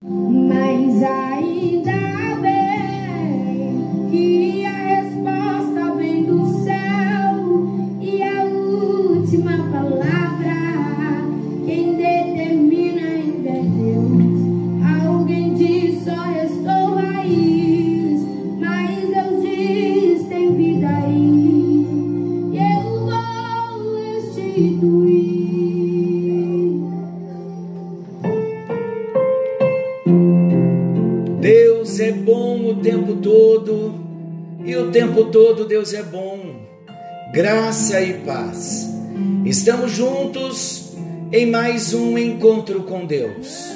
Mas ainda bem Deus é bom. Graça e paz. Estamos juntos em mais um encontro com Deus.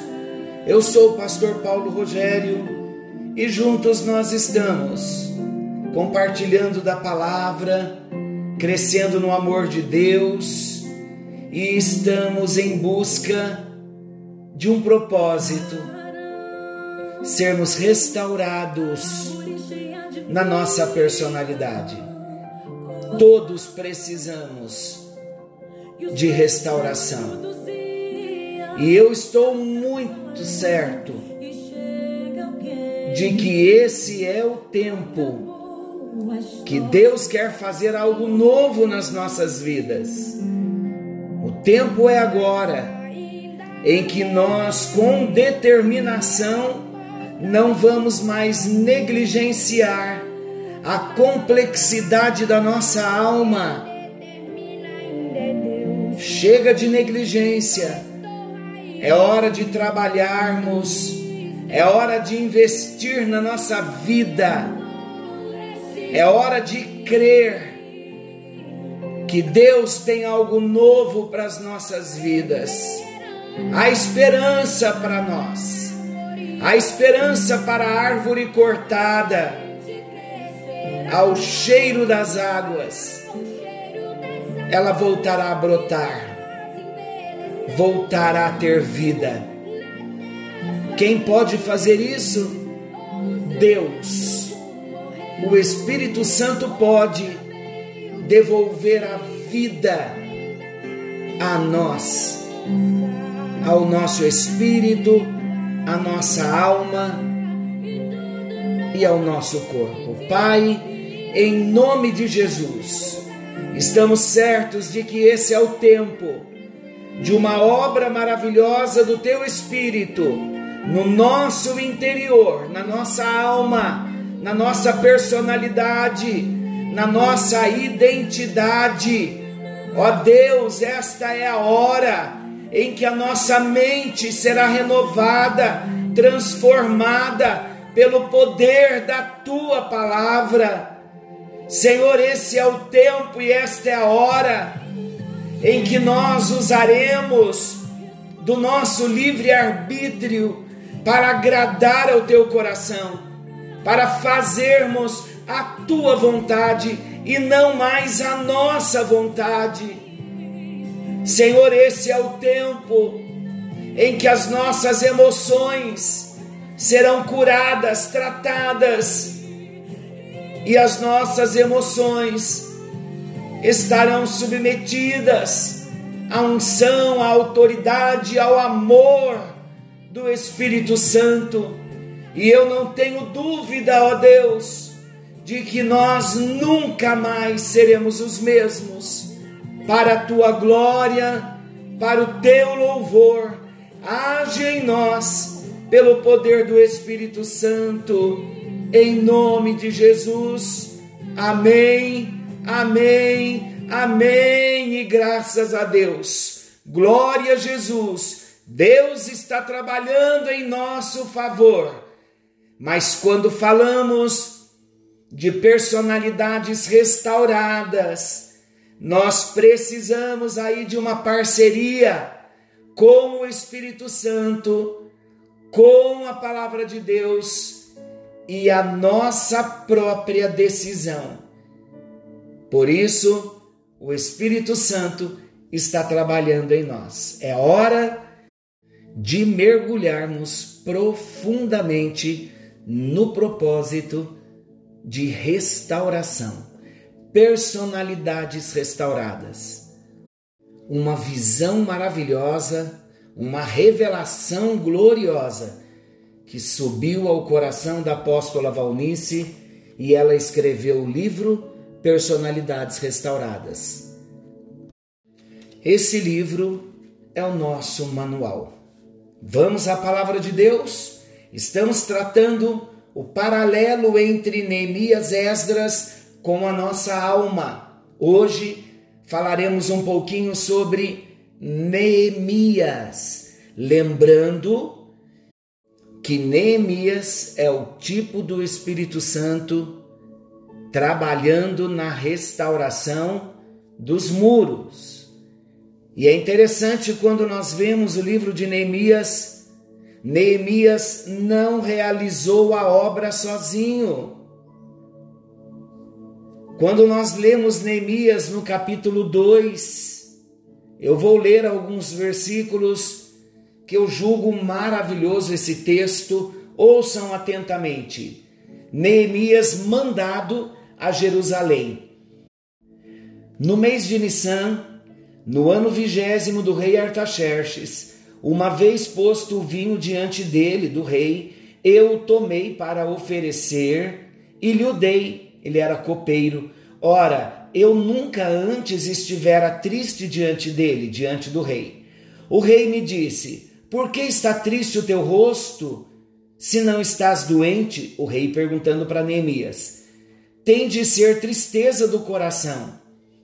Eu sou o pastor Paulo Rogério e juntos nós estamos compartilhando da palavra, crescendo no amor de Deus e estamos em busca de um propósito sermos restaurados na nossa personalidade. Todos precisamos de restauração. E eu estou muito certo de que esse é o tempo que Deus quer fazer algo novo nas nossas vidas. O tempo é agora em que nós, com determinação, não vamos mais negligenciar a complexidade da nossa alma. Chega de negligência. É hora de trabalharmos, é hora de investir na nossa vida, é hora de crer que Deus tem algo novo para as nossas vidas. Há esperança para nós, há esperança para a árvore cortada, ao cheiro das águas, ela voltará a brotar, voltará a ter vida. Quem pode fazer isso? Deus. O Espírito Santo pode devolver a vida a nós, ao nosso espírito, à nossa alma e ao nosso corpo. Pai, em nome de Jesus, estamos certos de que esse é o tempo de uma obra maravilhosa do Teu Espírito no nosso interior, na nossa alma, na nossa personalidade, na nossa identidade. Ó Deus, esta é a hora em que a nossa mente será renovada, transformada pelo poder da tua palavra. Senhor, esse é o tempo e esta é a hora em que nós usaremos do nosso livre-arbítrio para agradar ao teu coração, para fazermos a tua vontade e não mais a nossa vontade. Senhor, esse é o tempo em que as nossas emoções serão curadas, tratadas, e as nossas emoções estarão submetidas à unção, à autoridade, ao amor do Espírito Santo. E eu não tenho dúvida, ó Deus, de que nós nunca mais seremos os mesmos. Para a tua glória, para o teu louvor, age em nós pelo poder do Espírito Santo, em nome de Jesus. Amém. Amém, amém e graças a Deus. Glória a Jesus. Deus está trabalhando em nosso favor. Mas quando falamos de personalidades restauradas, nós precisamos aí de uma parceria com o Espírito Santo, com a palavra de Deus e a nossa própria decisão. Por isso, o Espírito Santo está trabalhando em nós. É hora de mergulharmos profundamente no propósito de restauração, personalidades restauradas, uma visão maravilhosa, uma revelação gloriosa que subiu ao coração da apóstola Valnice e ela escreveu o livro Personalidades Restauradas. Esse livro é o nosso manual. Vamos à palavra de Deus? Estamos tratando o paralelo entre Neemias e Esdras com a nossa alma. Hoje falaremos um pouquinho sobre Neemias, lembrando que Neemias é o tipo do Espírito Santo trabalhando na restauração dos muros. E é interessante quando nós vemos o livro de Neemias, Neemias não realizou a obra sozinho. Quando nós lemos Neemias no capítulo 2, eu vou ler alguns versículos que eu julgo maravilhoso esse texto, ouçam atentamente. Neemias mandado a Jerusalém. No mês de Nissan, no ano vigésimo do rei Artaxerxes, uma vez posto o vinho diante dele, do rei, eu tomei para oferecer e lhe o dei. Ele era copeiro. Ora, eu nunca antes estivera triste diante dele, diante do rei. O rei me disse: Por que está triste o teu rosto? Se não estás doente, o rei perguntando para Neemias, tem de ser tristeza do coração.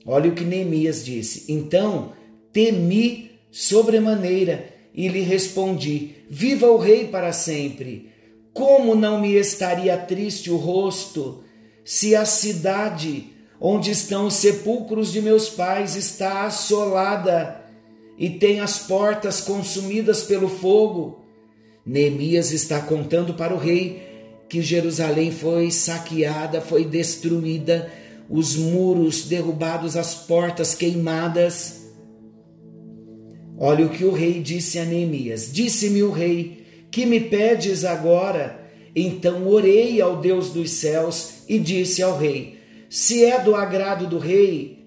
Olha o que Neemias disse. Então temi sobremaneira e lhe respondi: Viva o Rei para sempre! Como não me estaria triste o rosto se a cidade onde estão os sepulcros de meus pais está assolada e tem as portas consumidas pelo fogo? Neemias está contando para o rei que Jerusalém foi saqueada, foi destruída, os muros derrubados, as portas queimadas. Olha o que o rei disse a Neemias: Disse-me o rei, que me pedes agora? Então orei ao Deus dos céus e disse ao rei: Se é do agrado do rei,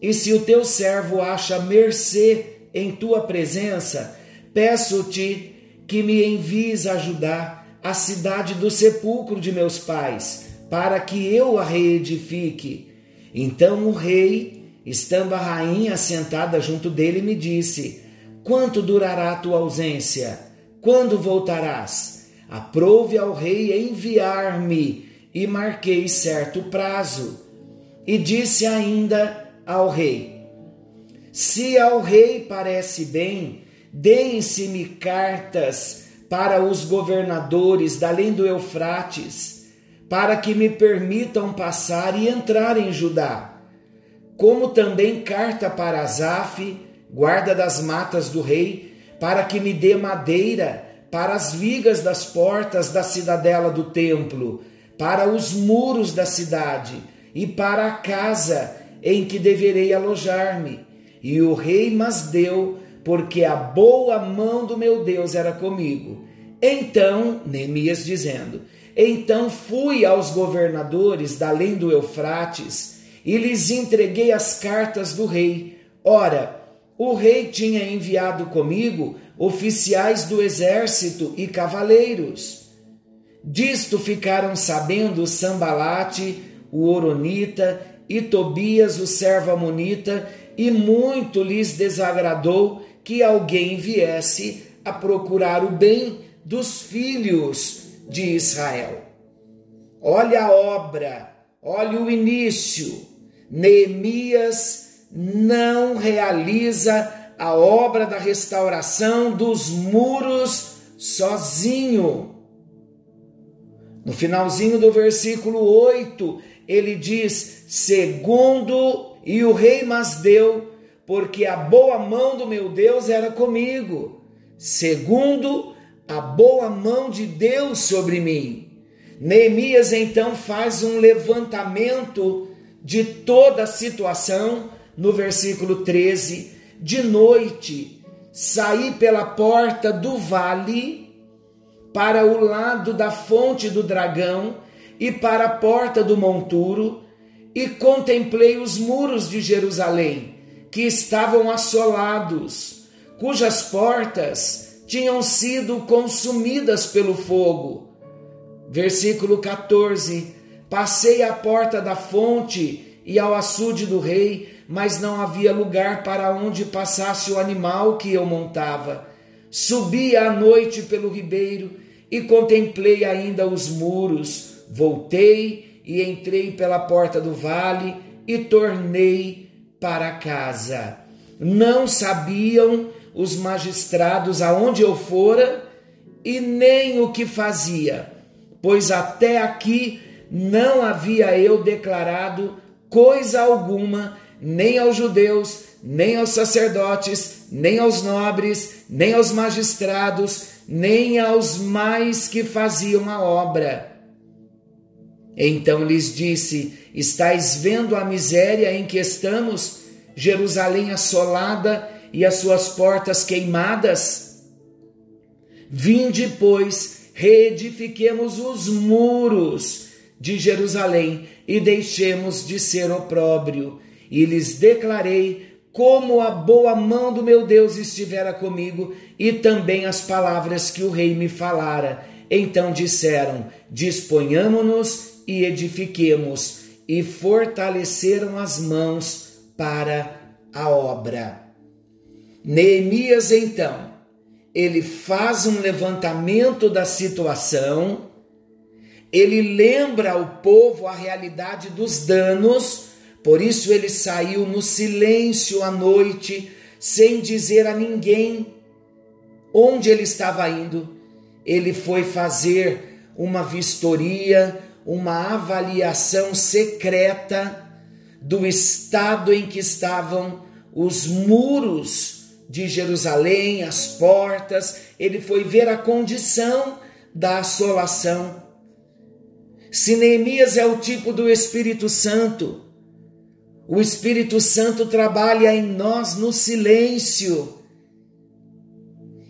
e se o teu servo acha mercê em tua presença, peço-te que me envies ajudar a cidade do sepulcro de meus pais, para que eu a reedifique. Então o rei Estando a rainha sentada junto dele, me disse: Quanto durará a tua ausência? Quando voltarás? Aprove ao rei enviar-me, e marquei certo prazo. E disse ainda ao rei: Se ao rei parece bem, deem-se-me cartas para os governadores além do Eufrates, para que me permitam passar e entrar em Judá como também carta para Asaf, guarda das matas do rei, para que me dê madeira para as vigas das portas da cidadela do templo, para os muros da cidade e para a casa em que deverei alojar-me. E o rei mas deu, porque a boa mão do meu Deus era comigo. Então, Neemias dizendo: Então fui aos governadores da além do Eufrates, e lhes entreguei as cartas do rei. Ora, o rei tinha enviado comigo oficiais do exército e cavaleiros. Disto ficaram sabendo Sambalate, o Oronita, e Tobias, o servo Amonita, e muito lhes desagradou que alguém viesse a procurar o bem dos filhos de Israel. Olha a obra, olha o início Neemias não realiza a obra da restauração dos muros sozinho. No finalzinho do versículo 8, ele diz: segundo, e o rei mas deu, porque a boa mão do meu Deus era comigo. Segundo, a boa mão de Deus sobre mim. Neemias então faz um levantamento de toda a situação, no versículo 13, de noite saí pela porta do vale para o lado da fonte do dragão e para a porta do monturo e contemplei os muros de Jerusalém, que estavam assolados, cujas portas tinham sido consumidas pelo fogo. Versículo 14: Passei à porta da fonte e ao açude do rei, mas não havia lugar para onde passasse o animal que eu montava. Subi à noite pelo ribeiro e contemplei ainda os muros. Voltei e entrei pela porta do vale e tornei para casa. Não sabiam os magistrados aonde eu fora e nem o que fazia, pois até aqui não havia eu declarado coisa alguma, nem aos judeus, nem aos sacerdotes, nem aos nobres, nem aos magistrados, nem aos mais que faziam a obra. Então lhes disse: Estais vendo a miséria em que estamos, Jerusalém assolada e as suas portas queimadas? Vinde, pois, reedifiquemos os muros de Jerusalém e deixemos de ser opróbrio. E lhes declarei como a boa mão do meu Deus estivera comigo e também as palavras que o rei me falara. Então disseram: Disponhamo-nos e edifiquemos, e fortaleceram as mãos para a obra. Neemias, então, ele faz um levantamento da situação, ele lembra ao povo a realidade dos danos, por isso ele saiu no silêncio à noite, sem dizer a ninguém onde ele estava indo. Ele foi fazer uma vistoria, uma avaliação secreta do estado em que estavam os muros de Jerusalém, as portas, ele foi ver a condição da assolação. Se Neemias é o tipo do Espírito Santo, o Espírito Santo trabalha em nós no silêncio.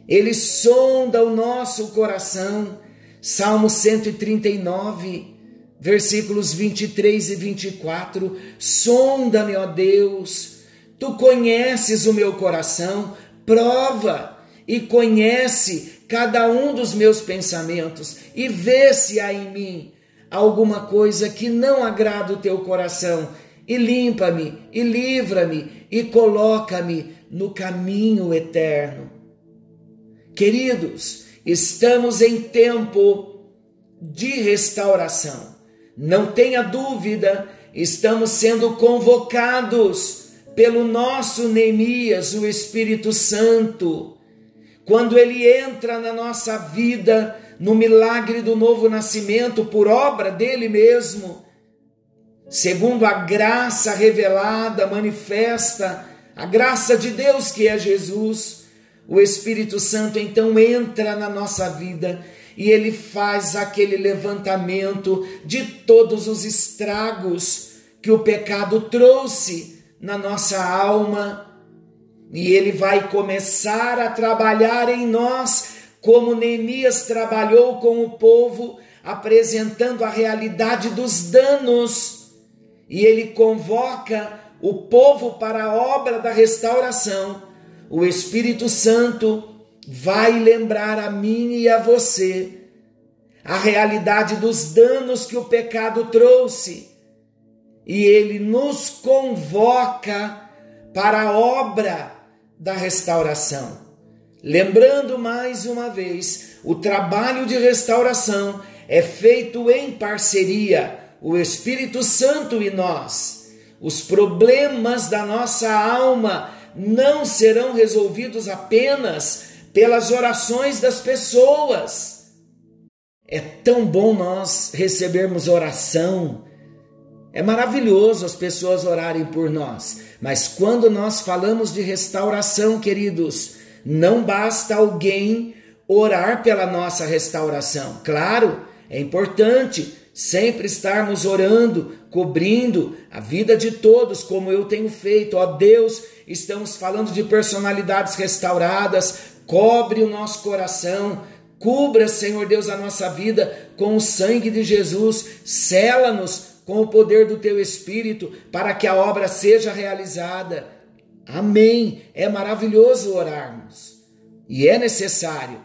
Ele sonda o nosso coração. Salmo 139, versículos 23 e 24. Sonda-me, ó Deus, tu conheces o meu coração, prova e conhece cada um dos meus pensamentos e vê se há em mim alguma coisa que não agrada o teu coração e limpa-me, e livra-me, e coloca-me no caminho eterno. Queridos, estamos em tempo de restauração. Não tenha dúvida, estamos sendo convocados pelo nosso Neemias, o Espírito Santo. Quando ele entra na nossa vida, no milagre do novo nascimento, por obra dele mesmo, segundo a graça revelada, manifesta, a graça de Deus que é Jesus, o Espírito Santo então entra na nossa vida e ele faz aquele levantamento de todos os estragos que o pecado trouxe na nossa alma. E ele vai começar a trabalhar em nós, como Neemias trabalhou com o povo, apresentando a realidade dos danos e ele convoca o povo para a obra da restauração, o Espírito Santo vai lembrar a mim e a você a realidade dos danos que o pecado trouxe. E ele nos convoca para a obra da restauração. Lembrando mais uma vez, o trabalho de restauração é feito em parceria o Espírito Santo e nós. Os problemas da nossa alma não serão resolvidos apenas pelas orações das pessoas. É tão bom nós recebermos oração. É maravilhoso as pessoas orarem por nós, mas quando nós falamos de restauração, queridos, não basta alguém orar pela nossa restauração. Claro, é importante, sempre estarmos orando, cobrindo a vida de todos, como eu tenho feito. Ó Deus, estamos falando de personalidades restauradas, cobre o nosso coração, cubra, Senhor Deus, a nossa vida com o sangue de Jesus, sela-nos com o poder do teu Espírito para que a obra seja realizada. Amém. É maravilhoso orarmos. e é necessário,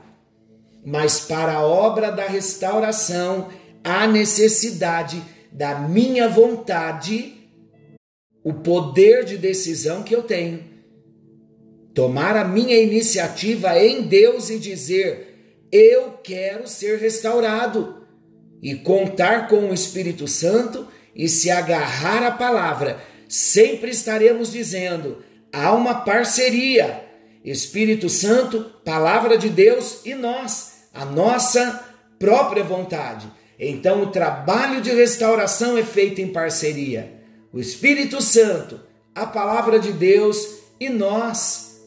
mas para a obra da restauração há necessidade da minha vontade, o poder de decisão que eu tenho. Tomar a minha iniciativa em Deus e dizer: Eu quero ser restaurado, e contar com o Espírito Santo e se agarrar à palavra. Sempre estaremos dizendo: há uma parceria. Espírito Santo, palavra de Deus e nós, a nossa própria vontade. Então, o trabalho de restauração é feito em parceria. O Espírito Santo, a palavra de Deus e nós.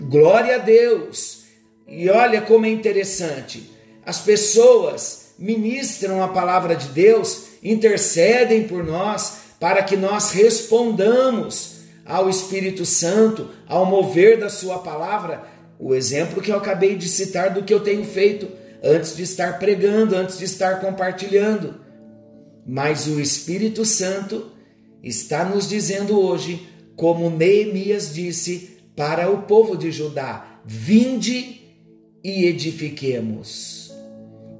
Glória a Deus! E olha como é interessante. As pessoas ministram a palavra de Deus, intercedem por nós para que nós respondamos ao Espírito Santo, ao mover da Sua palavra. O exemplo que eu acabei de citar do que eu tenho feito antes de estar pregando, antes de estar compartilhando. Mas o Espírito Santo está nos dizendo hoje, como Neemias disse para o povo de Judá: vinde e edifiquemos.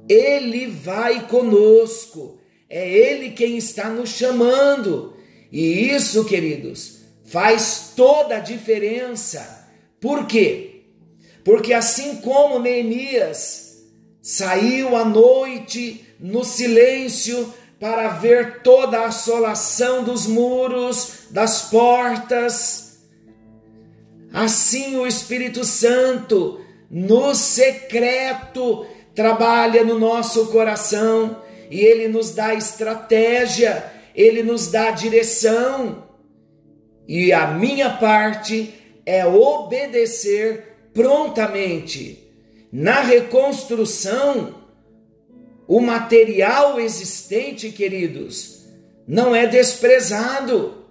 Ele vai conosco, é Ele quem está nos chamando. E isso, queridos, faz toda a diferença. Por quê? Porque assim como Neemias saiu à noite no silêncio para ver toda a assolação dos muros, das portas, assim o Espírito Santo, no secreto, trabalha no nosso coração e ele nos dá estratégia, ele nos dá direção e a minha parte é obedecer prontamente. Na reconstrução, o material existente, queridos, não é desprezado.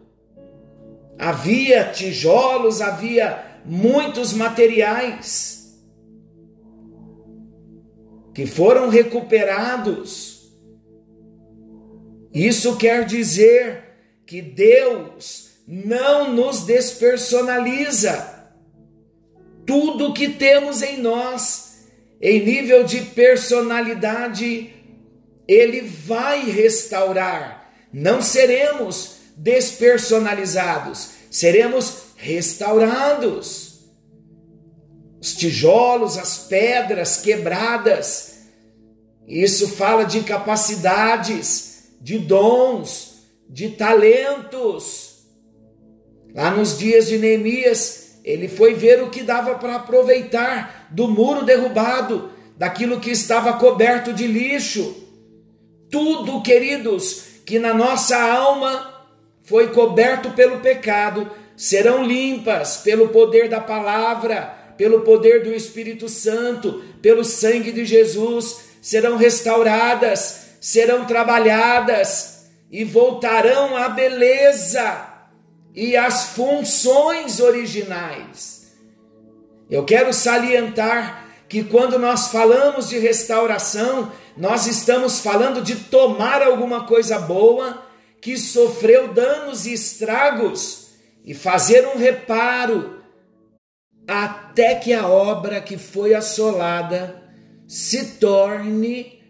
Havia tijolos, havia muitos materiais que foram recuperados. Isso quer dizer que Deus não nos despersonaliza. Tudo que temos em nós, em nível de personalidade, Ele vai restaurar. Não seremos despersonalizados, seremos restaurados. Os tijolos, as pedras quebradas, isso fala de capacidades, de dons, de talentos Lá nos dias de Neemias, ele foi ver o que dava para aproveitar do muro derrubado, daquilo que estava coberto de lixo. Tudo, queridos, que na nossa alma foi coberto pelo pecado, serão limpas pelo poder da palavra, pelo poder do Espírito Santo, pelo sangue de Jesus, serão restauradas, serão trabalhadas e voltarão à beleza e as funções originais. Eu quero salientar que quando nós falamos de restauração, nós estamos falando de tomar alguma coisa boa que sofreu danos e estragos e fazer um reparo até que a obra que foi assolada se torne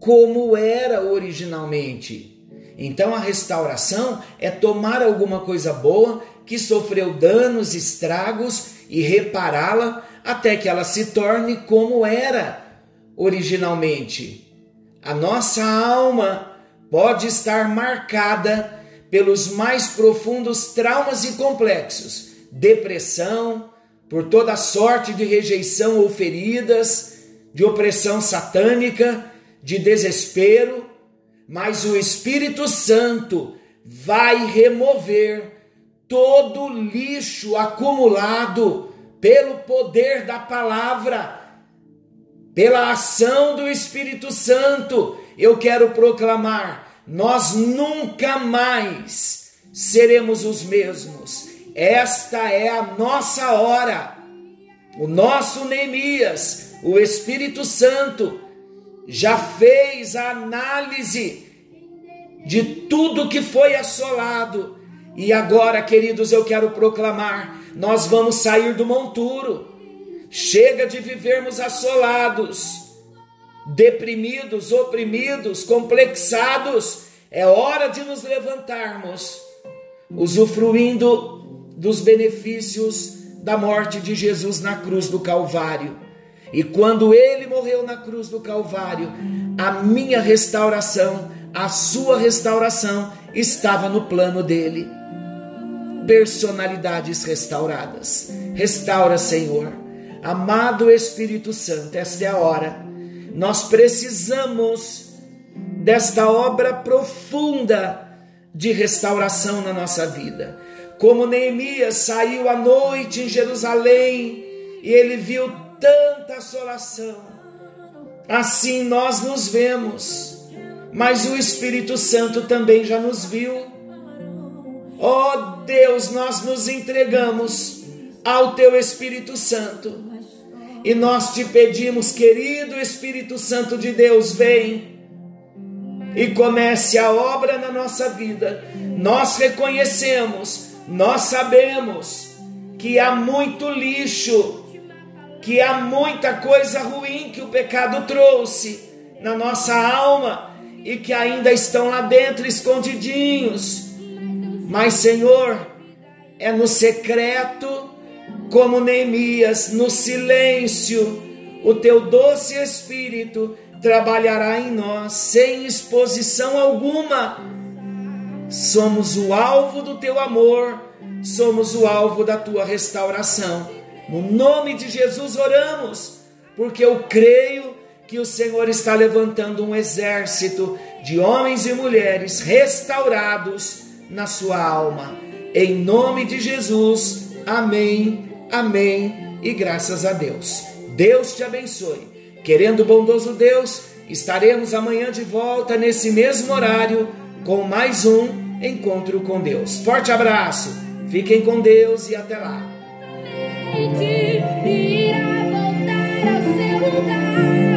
como era originalmente. Então a restauração é tomar alguma coisa boa que sofreu danos, estragos e repará-la até que ela se torne como era originalmente. A nossa alma pode estar marcada pelos mais profundos traumas e complexos, depressão, por toda sorte de rejeição ou feridas, de opressão satânica, de desespero, mas o Espírito Santo vai remover todo lixo acumulado pelo poder da palavra, pela ação do Espírito Santo. Eu quero proclamar: nós nunca mais seremos os mesmos. Esta é a nossa hora. O nosso Neemias, o Espírito Santo, já fez a análise de tudo que foi assolado. E agora, queridos, eu quero proclamar: nós vamos sair do monturo, Chega de vivermos assolados, deprimidos, oprimidos, complexados. É hora de nos levantarmos, usufruindo dos benefícios da morte de Jesus na cruz do Calvário. E quando ele morreu na cruz do Calvário, a minha restauração, a sua restauração estava no plano dele. Personalidades restauradas. Restaura, Senhor. Amado Espírito Santo, esta é a hora. Nós precisamos desta obra profunda de restauração na nossa vida. Como Neemias saiu à noite em Jerusalém e ele viu tanta assolação, assim nós nos vemos, mas o Espírito Santo também já nos viu. Ó oh Deus, nós nos entregamos ao Teu Espírito Santo e nós te pedimos, querido Espírito Santo de Deus, vem e comece a obra na nossa vida. Nós reconhecemos nós sabemos que há muito lixo, que há muita coisa ruim que o pecado trouxe na nossa alma e que ainda estão lá dentro escondidinhos. Mas, Senhor, é no secreto, como Neemias, no silêncio, o teu doce Espírito trabalhará em nós sem exposição alguma somos o alvo do teu amor, somos o alvo da tua restauração. No nome de Jesus oramos, porque eu creio que o Senhor está levantando um exército de homens e mulheres restaurados na sua alma. Em nome de Jesus, amém, amém e graças a Deus. Deus te abençoe. Querendo bondoso Deus, estaremos amanhã de volta nesse mesmo horário com mais um encontro com Deus. Forte abraço, fiquem com Deus e até lá irá voltar ao seu lugar.